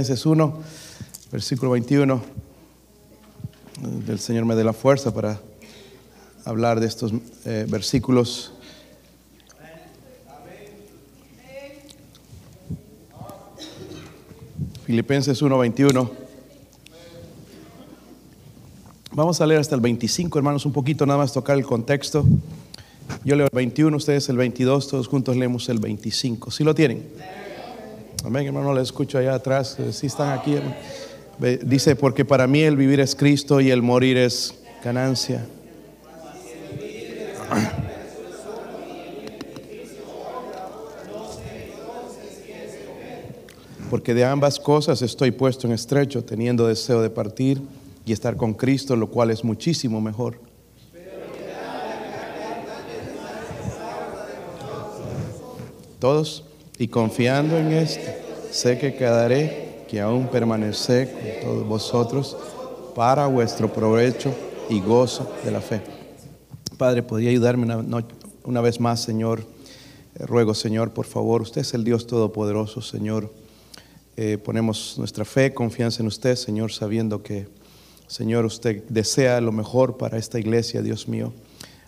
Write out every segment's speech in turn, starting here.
Filipenses 1, versículo 21. El Señor me dé la fuerza para hablar de estos eh, versículos. Filipenses 1, 21. Vamos a leer hasta el 25, hermanos, un poquito nada más tocar el contexto. Yo leo el 21, ustedes el 22, todos juntos leemos el 25. ¿Sí lo tienen? Amén, hermano, le escucho allá atrás. Si están aquí. Dice, porque para mí el vivir es Cristo y el morir es ganancia. Porque de ambas cosas estoy puesto en estrecho, teniendo deseo de partir y estar con Cristo, lo cual es muchísimo mejor. Todos, y confiando en esto, sé que quedaré, que aún permaneceré con todos vosotros para vuestro provecho y gozo de la fe. Padre, ¿podría ayudarme una, una vez más, Señor? Eh, ruego, Señor, por favor, usted es el Dios Todopoderoso, Señor. Eh, ponemos nuestra fe, confianza en usted, Señor, sabiendo que, Señor, usted desea lo mejor para esta iglesia, Dios mío.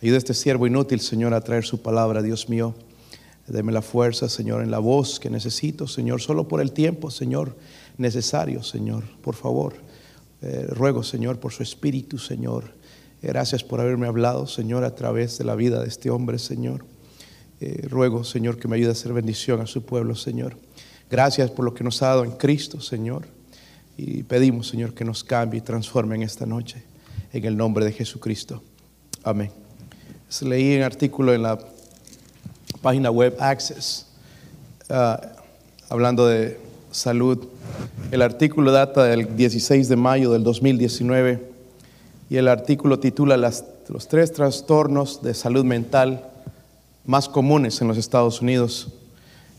Ayuda a este siervo inútil, Señor, a traer su palabra, Dios mío. Deme la fuerza, Señor, en la voz que necesito, Señor, solo por el tiempo, Señor, necesario, Señor, por favor. Eh, ruego, Señor, por su espíritu, Señor. Gracias por haberme hablado, Señor, a través de la vida de este hombre, Señor. Eh, ruego, Señor, que me ayude a hacer bendición a su pueblo, Señor. Gracias por lo que nos ha dado en Cristo, Señor. Y pedimos, Señor, que nos cambie y transforme en esta noche. En el nombre de Jesucristo. Amén. Leí un artículo en la página web Access, uh, hablando de salud. El artículo data del 16 de mayo del 2019 y el artículo titula las, los tres trastornos de salud mental más comunes en los Estados Unidos.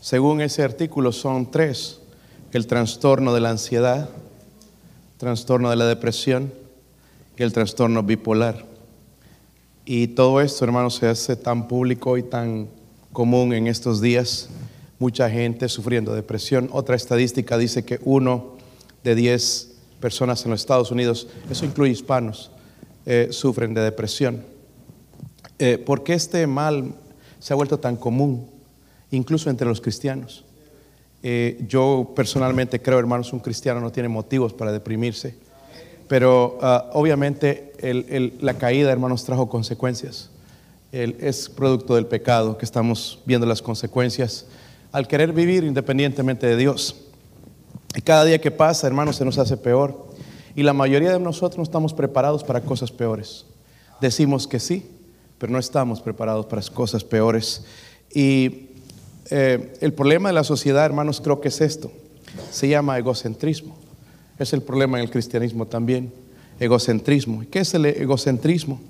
Según ese artículo son tres, el trastorno de la ansiedad, trastorno de la depresión y el trastorno bipolar. Y todo esto, hermanos, se hace tan público y tan común en estos días, mucha gente sufriendo depresión. Otra estadística dice que uno de diez personas en los Estados Unidos, eso incluye hispanos, eh, sufren de depresión. Eh, ¿Por qué este mal se ha vuelto tan común, incluso entre los cristianos? Eh, yo personalmente creo, hermanos, un cristiano no tiene motivos para deprimirse, pero uh, obviamente la caída, hermanos, trajo consecuencias es producto del pecado que estamos viendo las consecuencias al querer vivir independientemente de Dios. Y cada día que pasa, hermanos, se nos hace peor. Y la mayoría de nosotros no estamos preparados para cosas peores. Decimos que sí, pero no estamos preparados para cosas peores. Y eh, el problema de la sociedad, hermanos, creo que es esto. Se llama egocentrismo. Es el problema en el cristianismo también. Egocentrismo. ¿Qué es el egocentrismo?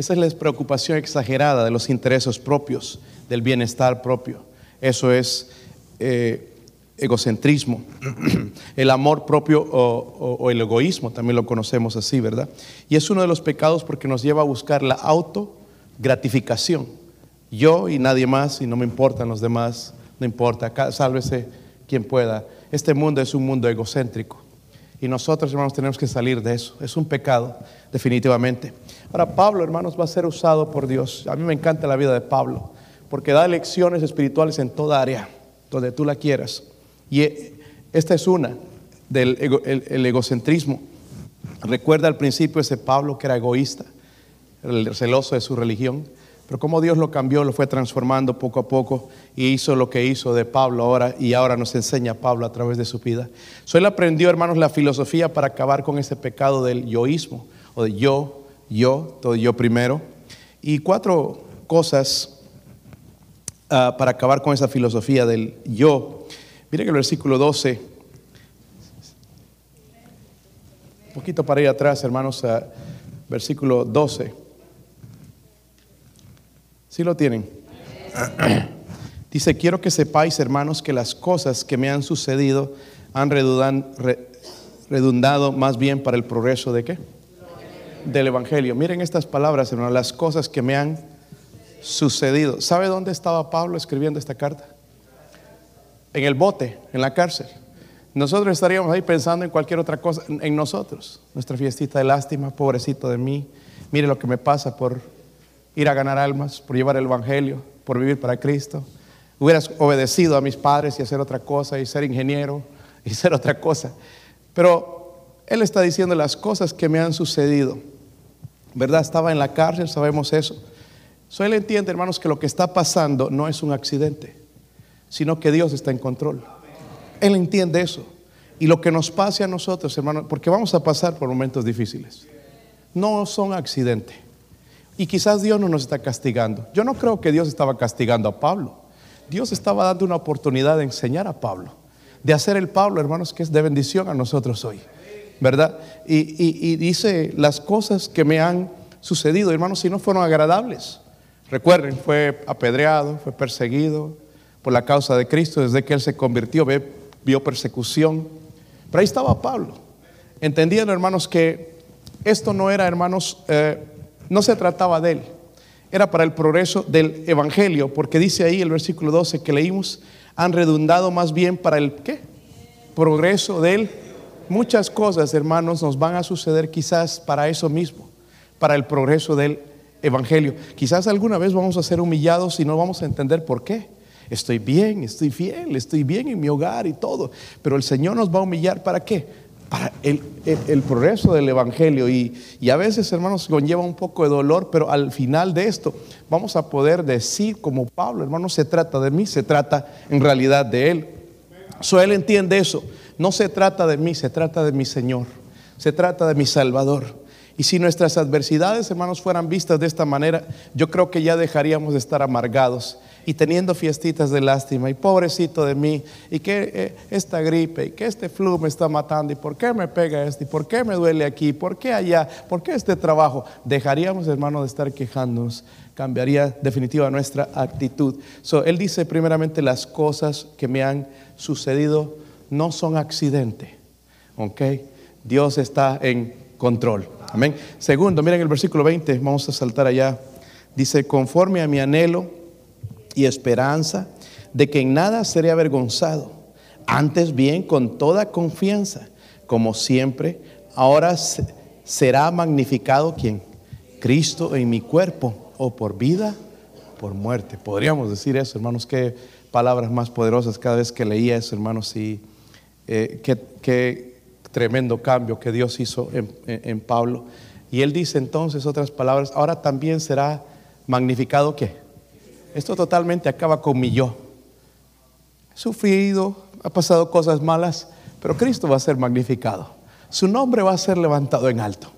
Esa es la preocupación exagerada de los intereses propios, del bienestar propio. Eso es eh, egocentrismo. el amor propio o, o, el egoísmo, también lo conocemos así, ¿verdad? Y es uno de los pecados porque nos lleva a buscar la autogratificación. Yo y nadie más, y no me importan los demás, no importa, sálvese quien pueda. Este mundo es un mundo egocéntrico. Y nosotros, hermanos, tenemos que salir de eso. Es un pecado, definitivamente. Ahora, Pablo, hermanos, va a ser usado por Dios. A mí me encanta la vida de Pablo, porque da lecciones espirituales en toda área, donde tú la quieras. Y eh, esta es una, del el, egocentrismo. Recuerda al principio ese Pablo que era egoísta, el celoso de su religión, pero como Dios lo cambió, lo fue transformando poco a poco y hizo lo que hizo de Pablo ahora y ahora nos enseña Pablo a través de su vida. So, él aprendió, hermanos, la filosofía para acabar con ese pecado del yoísmo o de yo, yo, todo yo primero. Y cuatro cosas uh, para acabar con esa filosofía del yo. Mire que el versículo 12, un poquito para ir atrás, hermanos, uh, versículo 12. ¿Sí lo tienen? Dice, quiero que sepáis, hermanos, que las cosas que me han sucedido han redundado más bien para el progreso de qué? del Evangelio. Miren estas palabras, hermano, las cosas que me han sucedido. ¿Sabe dónde estaba Pablo escribiendo esta carta? En el bote, en la cárcel. nosotros estaríamos ahí pensando en cualquier otra cosa, en nosotros. Nuestra fiestita de lástima, pobrecito de mí. Mire lo que me pasa por ir a ganar almas, por llevar el Evangelio, por vivir para Cristo. Hubieras obedecido a mis padres y hacer otra cosa y ser ingeniero y ser otra cosa. Pero Él está diciendo las cosas que me han sucedido. ¿Verdad? Estaba en la cárcel, sabemos eso. So, él entiende, hermanos, que lo que está pasando no es un accidente, sino que Dios está en control. Él entiende eso. Y lo que nos pase a nosotros, hermanos, porque vamos a pasar por momentos difíciles, no son accidentes. Y quizás Dios no nos está castigando. Yo no creo que Dios estaba castigando a Pablo. Dios estaba dando una oportunidad de enseñar a Pablo, de hacer el Pablo, hermanos, que es de bendición a nosotros hoy. ¿Verdad? Y, dice las cosas que me han sucedido, hermanos, si no fueron agradables. Recuerden, fue apedreado, fue perseguido por la causa de Cristo desde que él se convirtió, vio persecución. Pero ahí estaba Pablo, entendiendo, hermanos, que esto no era, hermanos, eh, no se trataba de él, era para el progreso del Evangelio, porque dice ahí el versículo 12 que leímos, han redundado más bien para el ¿qué? Progreso del muchas cosas, hermanos, nos van a suceder quizás para eso mismo, para el progreso del Evangelio. Quizás alguna vez vamos a ser humillados y no vamos a entender por qué. Estoy bien, estoy fiel, estoy bien en mi hogar y todo, pero el Señor nos va a humillar para qué? Para el, progreso del Evangelio. Y, a veces, hermanos, conlleva un poco de dolor, pero al final de esto vamos a poder decir como Pablo, hermanos, se trata de mí, se trata en realidad de Él. So, él entiende eso. No se trata de mí, se trata de mi Señor. Se trata de mi Salvador. Y si nuestras adversidades, hermanos, fueran vistas de esta manera, yo creo que ya dejaríamos de estar amargados y teniendo fiestitas de lástima y pobrecito de mí y que eh, esta gripe y que este flu me está matando y por qué me pega esto y por qué me duele aquí, por qué allá, por qué este trabajo. Dejaríamos, hermanos, de estar quejándonos. Cambiaría definitiva nuestra actitud. So, él dice primeramente las cosas que me han sucedido no son accidente. ¿Ok? Dios está en control. Amén. Segundo, miren el versículo 20, vamos a saltar allá. Dice, conforme a mi anhelo y esperanza de que en nada seré avergonzado, antes bien con toda confianza, como siempre, ahora será magnificado quien? Cristo en mi cuerpo, o por vida, por muerte. Podríamos decir eso, hermanos, qué palabras más poderosas cada vez que leía eso, hermanos, y eh, qué, tremendo cambio que Dios hizo en, Pablo. Y él dice entonces otras palabras, ahora también será magnificado qué. Esto totalmente acaba con mi yo. He sufrido, ha pasado cosas malas, pero Cristo va a ser magnificado. Su nombre va a ser levantado en alto.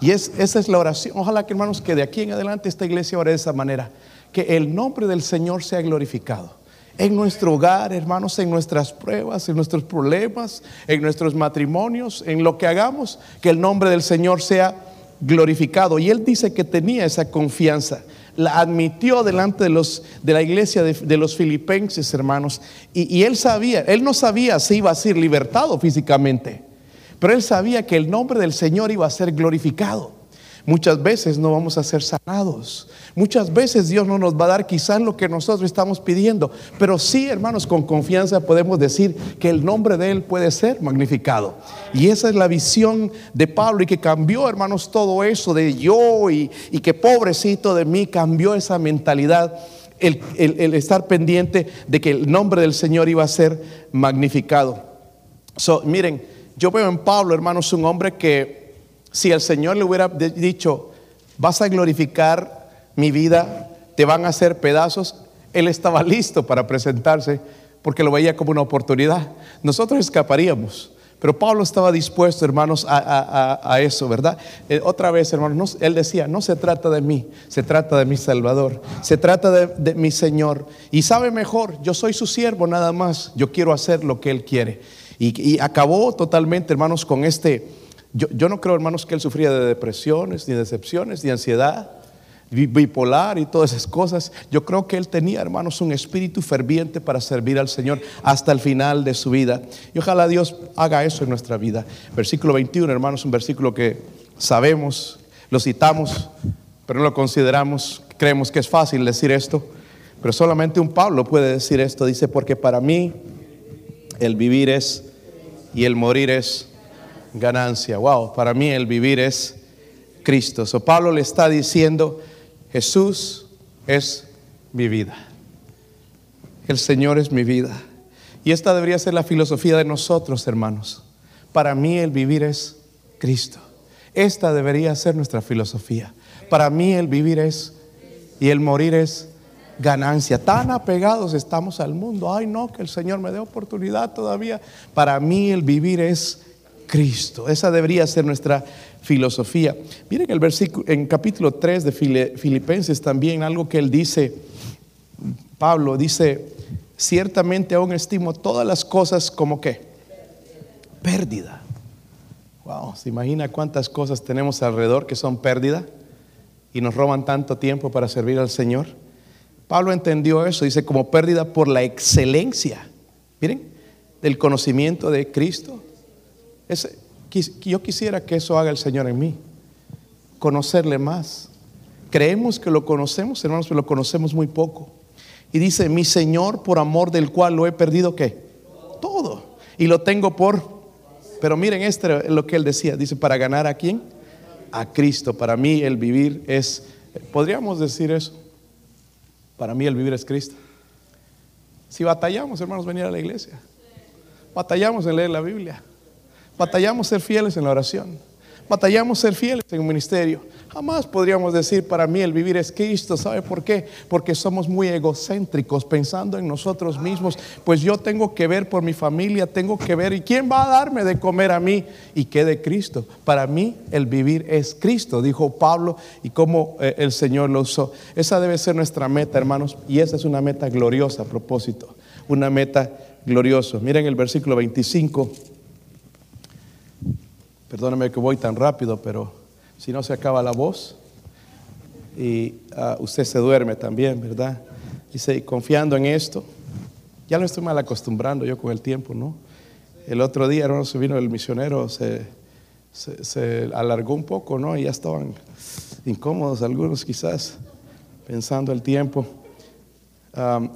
Y es, esa es la oración. Ojalá que hermanos que de aquí en adelante esta iglesia ore de esa manera. Que el nombre del Señor sea glorificado en nuestro hogar, hermanos, en nuestras pruebas, en nuestros problemas, en nuestros matrimonios, en lo que hagamos, que el nombre del Señor sea glorificado. Y él dice que tenía esa confianza, la admitió delante de, los, de la iglesia de, los filipenses, hermanos, y, y él sabía, él no sabía si iba a ser libertado físicamente, pero él sabía que el nombre del Señor iba a ser glorificado. Muchas veces no vamos a ser sanados. Muchas veces Dios no nos va a dar quizás lo que nosotros estamos pidiendo. Pero sí, hermanos, con confianza podemos decir que el nombre de Él puede ser magnificado. Y esa es la visión de Pablo y que cambió, hermanos, todo eso de yo y, que pobrecito de mí cambió esa mentalidad. El, el, estar pendiente de que el nombre del Señor iba a ser magnificado. So, miren, yo veo en Pablo, hermanos, un hombre que si el Señor le hubiera dicho, vas a glorificar mi vida, te van a hacer pedazos, Él estaba listo para presentarse porque lo veía como una oportunidad. Nosotros escaparíamos. Pero Pablo estaba dispuesto, hermanos, a, eso, ¿verdad? Eh, otra vez, hermanos, él decía, no se trata de mí, se trata de mi Salvador, se trata de, mi Señor. Y sabe mejor, yo soy su siervo nada más, yo quiero hacer lo que Él quiere. y acabó totalmente, hermanos, con este, yo, no creo, hermanos, que él sufría de depresiones, ni decepciones, ni ansiedad, bipolar y todas esas cosas. Yo creo que él tenía, hermanos, un espíritu ferviente para servir al Señor hasta el final de su vida. Y ojalá Dios haga eso en nuestra vida. Versículo 21, hermanos, un versículo que sabemos, lo citamos, pero no lo consideramos. Creemos que es fácil decir esto, pero solamente un Pablo puede decir esto. Dice, porque para mí el vivir es y el morir es ganancia. Wow, para mí el vivir es Cristo. So Pablo le está diciendo, Jesús es mi vida. El Señor es mi vida. Y esta debería ser la filosofía de nosotros, hermanos. Para mí el vivir es Cristo. Esta debería ser nuestra filosofía. Para mí el vivir es y el morir es ganancia. Tan apegados estamos al mundo. Ay, no, que el Señor me dé oportunidad todavía. Para mí el vivir es Cristo. Esa debería ser nuestra filosofía. Miren el versículo en capítulo 3 de Filipenses también algo que él dice Pablo dice, ciertamente aún estimo todas las cosas como que pérdida. Wow, ¿se imagina cuántas cosas tenemos alrededor que son pérdida y nos roban tanto tiempo para servir al Señor? Pablo entendió eso, dice como pérdida por la excelencia, miren, del conocimiento de Cristo. Yo quisiera que eso haga el Señor en mí, conocerle más. Creemos que lo conocemos, hermanos, pero lo conocemos muy poco. Y dice, mi Señor, por amor del cual lo he perdido, ¿qué? Todo. Y lo tengo por... Pero miren este es lo que él decía. Dice, para ganar a quién? A Cristo. Para mí el vivir es... ¿Podríamos decir eso? Para mí el vivir es Cristo. Si batallamos, hermanos, venir a la iglesia. Batallamos en leer la Biblia. Batallamos ser fieles en la oración. Batallamos ser fieles en un ministerio. Jamás podríamos decir para mí el vivir es Cristo. ¿Sabe por qué? Porque somos muy egocéntricos pensando en nosotros mismos. Pues yo tengo que ver por mi familia, tengo que ver. ¿Y quién va a darme de comer a mí? Y qué de Cristo. Para mí el vivir es Cristo, dijo Pablo y cómo eh, el Señor lo usó. Esa debe ser nuestra meta, hermanos. Y esa es una meta gloriosa a propósito. Una meta gloriosa. Miren el versículo 25. Perdóname que voy tan rápido, pero si no se acaba la voz y ah, usted se duerme también, ¿verdad? Dice, confiando en esto, ya lo estoy mal acostumbrando yo con el tiempo, ¿no? El otro día, hermano, se vino el misionero, se, se, alargó un poco, ¿no? Y ya estaban incómodos algunos quizás, pensando el tiempo.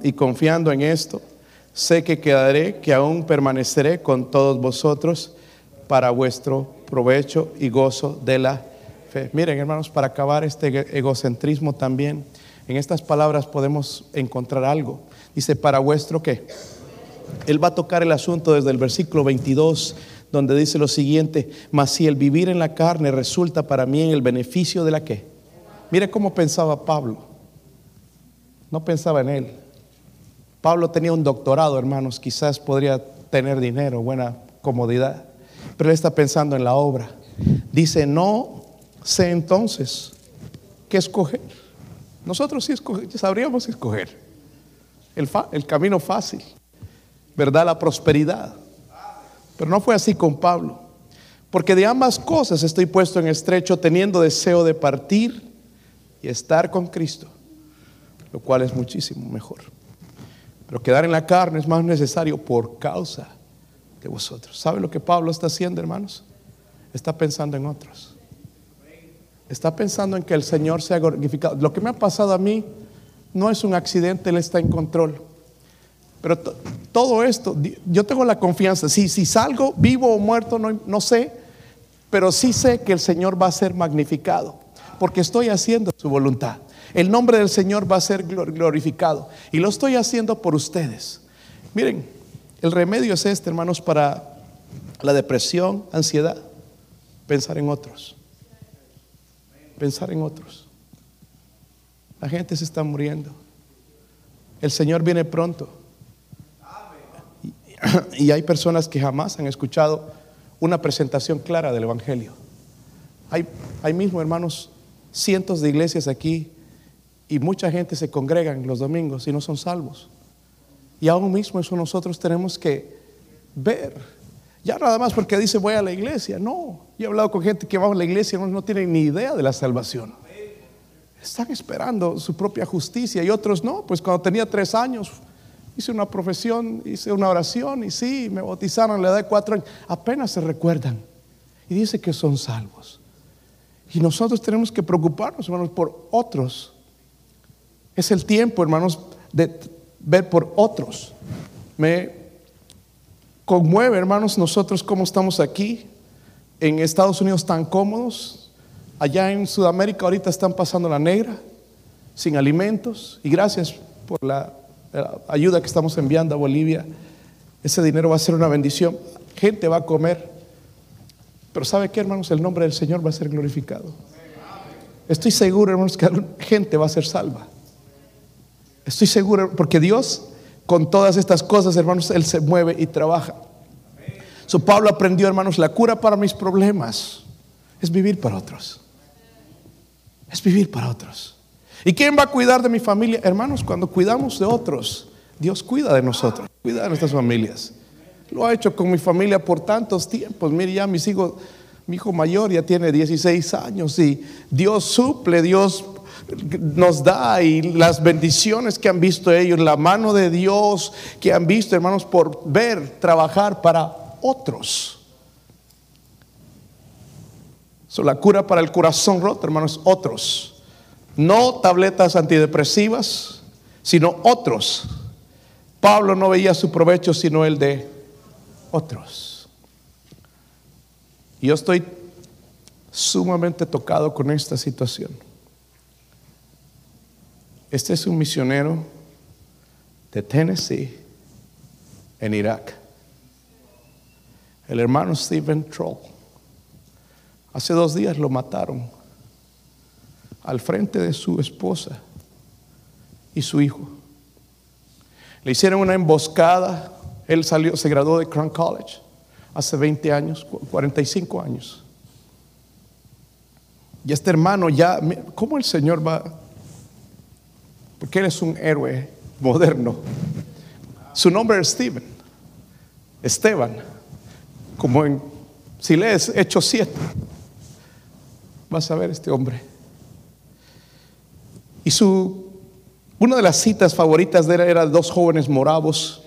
y confiando en esto, sé que quedaré, que aún permaneceré con todos vosotros para vuestro provecho y gozo de la fe. Miren, hermanos, para acabar este egocentrismo también, en estas palabras podemos encontrar algo. Dice, para vuestro qué. Él va a tocar el asunto desde el versículo 22, donde dice lo siguiente, mas si el vivir en la carne resulta para mí en el beneficio de la qué. Mire cómo pensaba Pablo. No pensaba en él. Pablo tenía un doctorado, hermanos, quizás podría tener dinero, buena comodidad pero él está pensando en la obra. Dice, no sé entonces qué escoger. Nosotros sí sabríamos escoger el, el camino fácil, ¿verdad? La prosperidad. Pero no fue así con Pablo. Porque de ambas cosas estoy puesto en estrecho, teniendo deseo de partir y estar con Cristo, lo cual es muchísimo mejor. Pero quedar en la carne es más necesario por causa de vosotros. ¿Sabe lo que Pablo está haciendo, hermanos? Está pensando en otros. Está pensando en que el Señor sea glorificado. Lo que me ha pasado a mí no es un accidente, Él está en control. Pero todo esto, yo tengo la confianza. Si, si salgo vivo o muerto, no, no sé, pero sí sé que el Señor va a ser magnificado, porque estoy haciendo su voluntad. El nombre del Señor va a ser glorificado. Y lo estoy haciendo por ustedes. Miren, el remedio es este, hermanos, para la depresión, ansiedad, pensar en otros. Pensar en otros. La gente se está muriendo. El Señor viene pronto. Y hay personas que jamás han escuchado una presentación clara del Evangelio. Hay, hay mismo, hermanos, cientos de iglesias aquí y mucha gente se congregan los domingos y no son salvos. Y aún mismo eso nosotros tenemos que ver. Ya nada más porque dice voy a la iglesia. No, yo he hablado con gente que va a la iglesia y no, no tienen ni idea de la salvación. Están esperando su propia justicia y otros no. Pues cuando tenía tres años hice una profesión, hice una oración y sí, me bautizaron a la edad de cuatro años. Apenas se recuerdan y dice que son salvos. Y nosotros tenemos que preocuparnos, hermanos, por otros. Es el tiempo, hermanos, de ver por otros. Me conmueve, hermanos, nosotros cómo estamos aquí en Estados Unidos tan cómodos. Allá en Sudamérica ahorita están pasando la negra, sin alimentos. Y gracias por la, ayuda que estamos enviando a Bolivia. Ese dinero va a ser una bendición. Gente va a comer. Pero ¿sabe qué, hermanos? El nombre del Señor va a ser glorificado. Estoy seguro, hermanos, que gente va a ser salva. Estoy seguro, porque Dios, con todas estas cosas, hermanos, Él se mueve y trabaja. So, Pablo aprendió, hermanos, la cura para mis problemas es vivir para otros. Es vivir para otros. ¿Y quién va a cuidar de mi familia? Hermanos, cuando cuidamos de otros, Dios cuida de nosotros, cuida de nuestras familias. Lo ha hecho con mi familia por tantos tiempos. Mire, ya mis hijos, mi hijo mayor ya tiene 16 años y Dios suple, Dios nos da y las bendiciones que han visto ellos, la mano de Dios que han visto, hermanos, por ver trabajar para otros. So, la cura para el corazón roto, hermanos, otros. No tabletas antidepresivas, sino otros. Pablo no veía su provecho sino el de otros. Yo estoy sumamente tocado con esta situación. Este es un misionero de Tennessee en Irak. El hermano Stephen Troll. Hace dos días lo mataron al frente de su esposa y su hijo. Le hicieron una emboscada. Él salió, se graduó de Crown College hace 20 años, 45 años. Y este hermano ya, ¿cómo el Señor va? Porque él es un héroe moderno. Su nombre es Steven, Esteban, como en, si lees Hechos 7, vas a ver este hombre. Y su, una de las citas favoritas de él era dos jóvenes moravos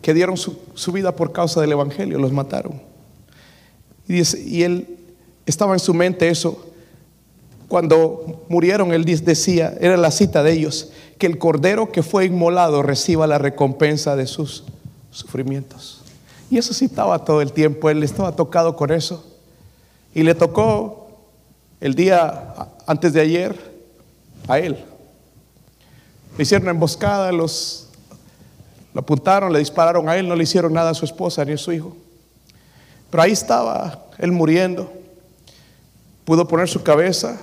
que dieron su, su vida por causa del Evangelio, los mataron. Y, él estaba en su mente eso. Cuando murieron, él decía, era la cita de ellos, que el cordero que fue inmolado reciba la recompensa de sus sufrimientos. Y eso citaba todo el tiempo, él estaba tocado con eso. Y le tocó el día antes de ayer a él. Le hicieron emboscada, los lo apuntaron, le dispararon a él, no le hicieron nada a su esposa ni a su hijo. Pero ahí estaba él muriendo. Pudo poner su cabeza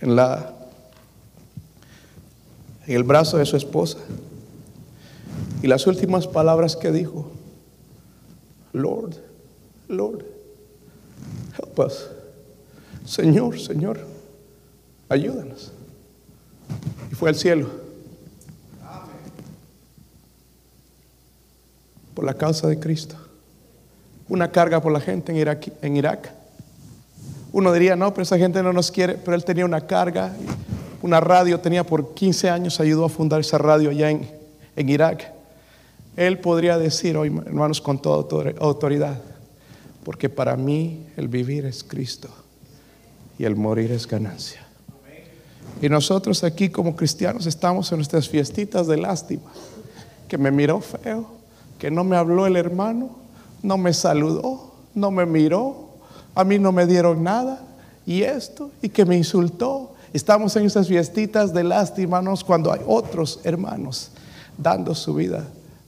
en la en el brazo de su esposa. Y las últimas palabras que dijo, Lord, Lord, help us. Señor, Señor, ayúdanos. Y fue al cielo. Por la causa de Cristo. Una carga por la gente en Irak. En Irak. Uno diría, no, pero esa gente no nos quiere, pero él tenía una carga, una radio, tenía por 15 años, ayudó a fundar esa radio allá en, en Irak. Él podría decir hoy, hermanos, con toda autoridad, porque para mí el vivir es Cristo y el morir es ganancia. Y nosotros aquí como cristianos estamos en nuestras fiestitas de lástima, que me miró feo, que no me habló el hermano, no me saludó, no me miró, a mí no me dieron nada, y esto, y que me insultó. Estamos en esas fiestitas de lástima cuando hay otros hermanos dando su vida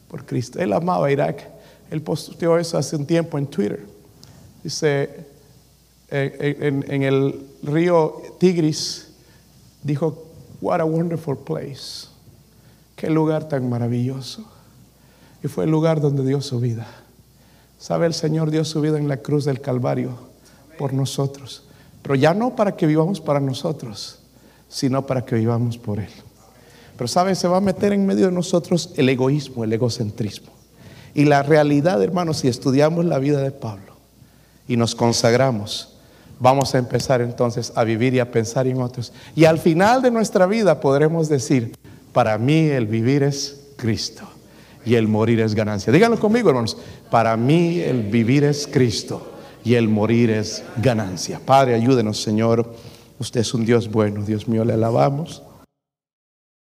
por Cristo. Él amaba Irak. Él posteó eso hace un tiempo en Twitter. Dice, en, en, el río Tigris, dijo, what a wonderful place. Qué lugar tan maravilloso. Y fue el lugar donde dio su vida. ¿Sabe? El Señor dio su vida en la cruz del Calvario por nosotros. Pero ya no para que vivamos para nosotros, sino para que vivamos por Él. Pero sabe, se va a meter en medio de nosotros el egoísmo, el egocentrismo. Y la realidad, hermanos, si estudiamos la vida de Pablo y nos consagramos, vamos a empezar entonces a vivir y a pensar en otros. Y al final de nuestra vida podremos decir, para mí el vivir es Cristo y el morir es ganancia. Díganlo conmigo, hermanos. Para mí el vivir es Cristo y el morir es ganancia. Padre, ayúdenos, Señor. Usted es un Dios bueno. Dios mío, le alabamos.